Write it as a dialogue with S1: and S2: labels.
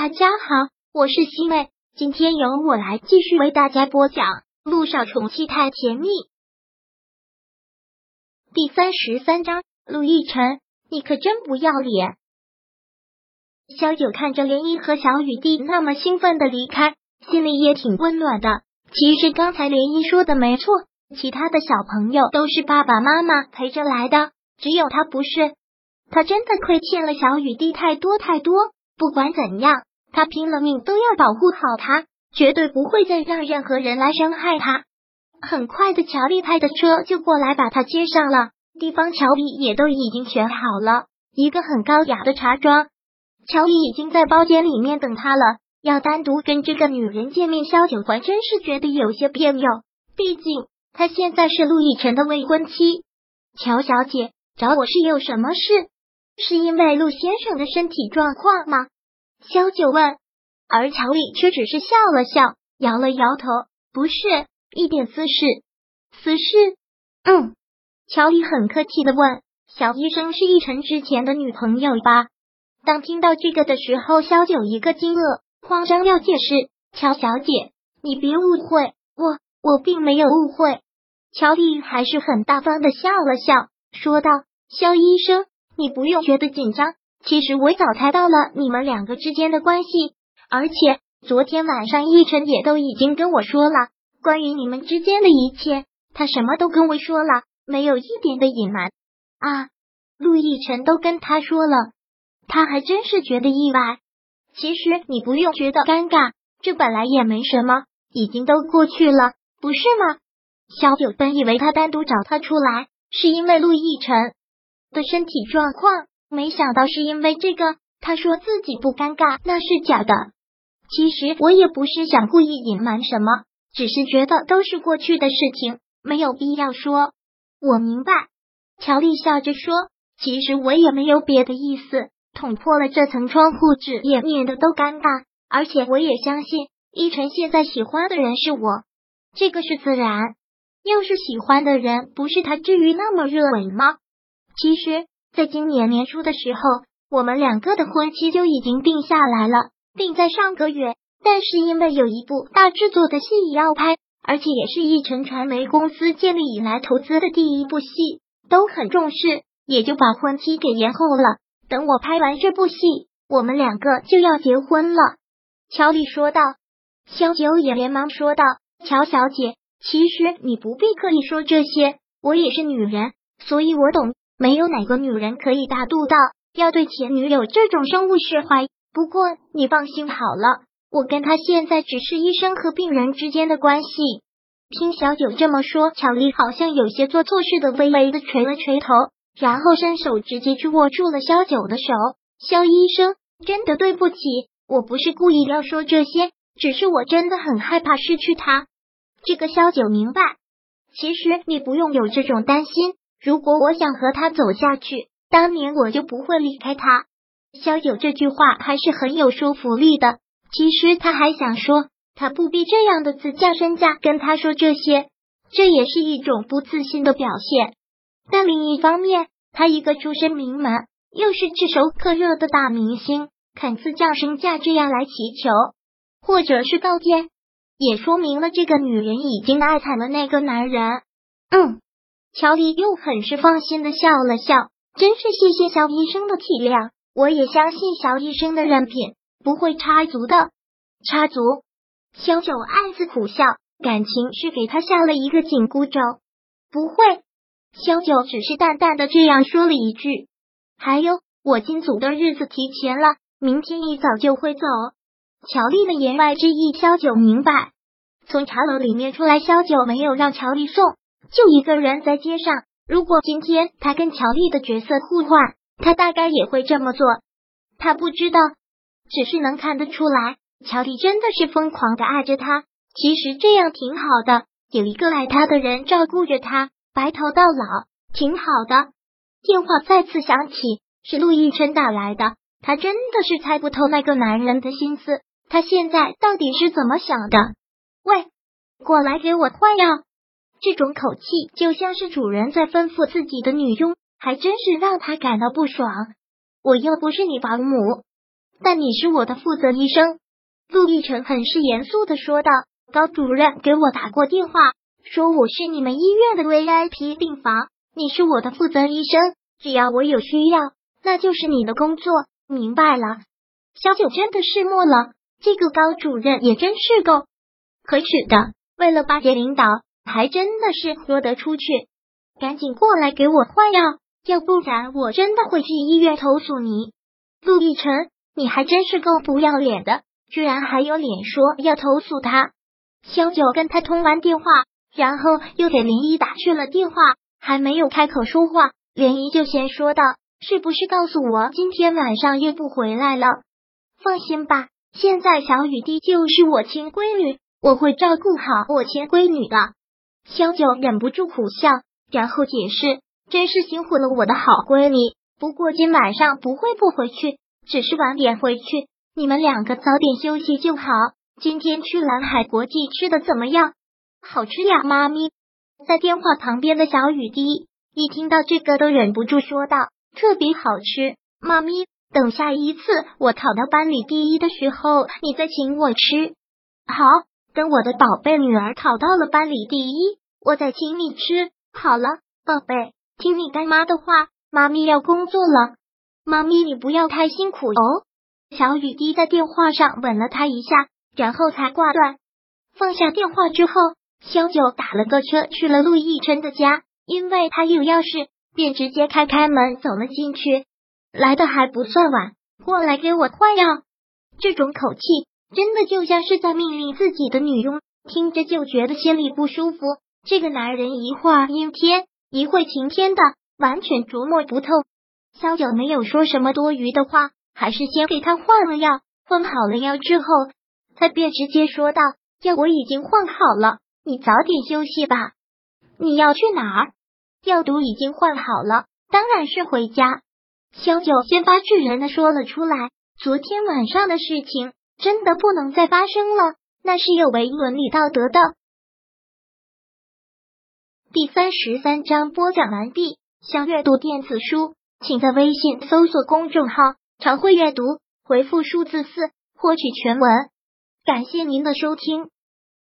S1: 大家好，我是西妹，今天由我来继续为大家播讲《路上宠妻太甜蜜》第三十三章。陆亦辰，你可真不要脸！小九看着涟漪和小雨滴那么兴奋的离开，心里也挺温暖的。其实刚才涟漪说的没错，其他的小朋友都是爸爸妈妈陪着来的，只有他不是。他真的亏欠了小雨滴太多太多。不管怎样，他拼了命都要保护好他，绝对不会再让任何人来伤害他。很快的，乔丽派的车就过来把他接上了，地方乔丽也都已经选好了一个很高雅的茶庄。乔丽已经在包间里面等他了，要单独跟这个女人见面，萧九还真是觉得有些别扭。毕竟他现在是陆亦辰的未婚妻。乔小姐找我是有什么事？是因为陆先生的身体状况吗？萧九问，而乔丽却只是笑了笑，摇了摇头，不是一点私事。私事？嗯。乔丽很客气的问：“小医生是奕晨之前的女朋友吧？”当听到这个的时候，萧九一个惊愕，慌张要解释：“乔小姐，你别误会，我我并没有误会。”乔丽还是很大方的笑了笑，说道：“萧医生。”你不用觉得紧张，其实我早猜到了你们两个之间的关系，而且昨天晚上逸晨也都已经跟我说了关于你们之间的一切，他什么都跟我说了，没有一点的隐瞒啊。陆逸晨都跟他说了，他还真是觉得意外。其实你不用觉得尴尬，这本来也没什么，已经都过去了，不是吗？小九本以为他单独找他出来是因为陆逸晨。的身体状况，没想到是因为这个。他说自己不尴尬，那是假的。其实我也不是想故意隐瞒什么，只是觉得都是过去的事情，没有必要说。我明白。乔丽笑着说：“其实我也没有别的意思，捅破了这层窗户纸，也免得都尴尬。而且我也相信，依晨现在喜欢的人是我，这个是自然。要是喜欢的人不是他，至于那么热吻吗？”其实，在今年年初的时候，我们两个的婚期就已经定下来了，定在上个月。但是因为有一部大制作的戏要拍，而且也是一晨传媒公司建立以来投资的第一部戏，都很重视，也就把婚期给延后了。等我拍完这部戏，我们两个就要结婚了。”乔丽说道。萧九也连忙说道：“乔小姐，其实你不必刻意说这些，我也是女人，所以我懂。”没有哪个女人可以大度到要对前女友这种生物释怀。不过你放心好了，我跟他现在只是医生和病人之间的关系。听小九这么说，巧丽好像有些做错事的，微微的垂了垂头，然后伸手直接去握住了萧九的手。萧医生，真的对不起，我不是故意要说这些，只是我真的很害怕失去他。这个萧九明白，其实你不用有这种担心。如果我想和他走下去，当年我就不会离开他。萧九这句话还是很有说服力的。其实他还想说，他不必这样的自降身价跟他说这些，这也是一种不自信的表现。但另一方面，他一个出身名门，又是炙手可热的大明星，肯自降身价这样来祈求，或者是告诫，也说明了这个女人已经爱惨了那个男人。嗯。乔丽又很是放心的笑了笑，真是谢谢小医生的体谅，我也相信小医生的人品不会插足的。插足？萧九暗自苦笑，感情是给他下了一个紧箍咒。不会，萧九只是淡淡的这样说了一句。还有，我进组的日子提前了，明天一早就会走。乔丽的言外之意，萧九明白。从茶楼里面出来，萧九没有让乔丽送。就一个人在街上，如果今天他跟乔丽的角色互换，他大概也会这么做。他不知道，只是能看得出来，乔丽真的是疯狂的爱着他。其实这样挺好的，有一个爱他的人照顾着他，白头到老，挺好的。电话再次响起，是陆亦辰打来的。他真的是猜不透那个男人的心思，他现在到底是怎么想的？喂，过来给我换药。这种口气就像是主人在吩咐自己的女佣，还真是让他感到不爽。我又不是你保姆，但你是我的负责医生。”陆亦辰很是严肃的说道：“高主任给我打过电话，说我是你们医院的 VIP 病房，你是我的负责医生，只要我有需要，那就是你的工作，明白了？”小九真的是默了，这个高主任也真是够可耻的，为了巴结领导，还真的是说得出去。赶紧过来给我换药，要不然我真的会去医院投诉你。陆亦辰，你还真是够不要脸的。居然还有脸说要投诉他？萧九跟他通完电话，然后又给林一打去了电话，还没有开口说话，林一就先说道：“是不是告诉我今天晚上又不回来了？放心吧，现在小雨滴就是我亲闺女，我会照顾好我亲闺女的。”萧九忍不住苦笑，然后解释：“真是辛苦了我的好闺女，不过今晚上不会不回去，只是晚点回去。”你们两个早点休息就好。今天去蓝海国际吃的怎么样？好吃呀，妈咪。在电话旁边的小雨滴一听到这个都忍不住说道：“特别好吃，妈咪。等下一次我考到班里第一的时候，你再请我吃。好，等我的宝贝女儿考到了班里第一，我再请你吃。好了，宝贝，听你干妈的话，妈咪要工作了。妈咪，你不要太辛苦哦。”小雨滴在电话上吻了他一下，然后才挂断。放下电话之后，萧九打了个车去了陆亦辰的家，因为他有钥匙，便直接开开门走了进去。来的还不算晚，过来给我换药。这种口气真的就像是在命令自己的女佣，听着就觉得心里不舒服。这个男人一会儿阴天，一会晴天的，完全琢磨不透。萧九没有说什么多余的话。还是先给他换了药，换好了药之后，他便直接说道：“药我已经换好了，你早点休息吧。你要去哪儿？药毒已经换好了，当然是回家。”萧九先发制人的说了出来：“昨天晚上的事情真的不能再发生了，那是有违伦理道德的。”第三十三章播讲完毕。想阅读电子书，请在微信搜索公众号。常会阅读，回复数字四获取全文。感谢您的收听。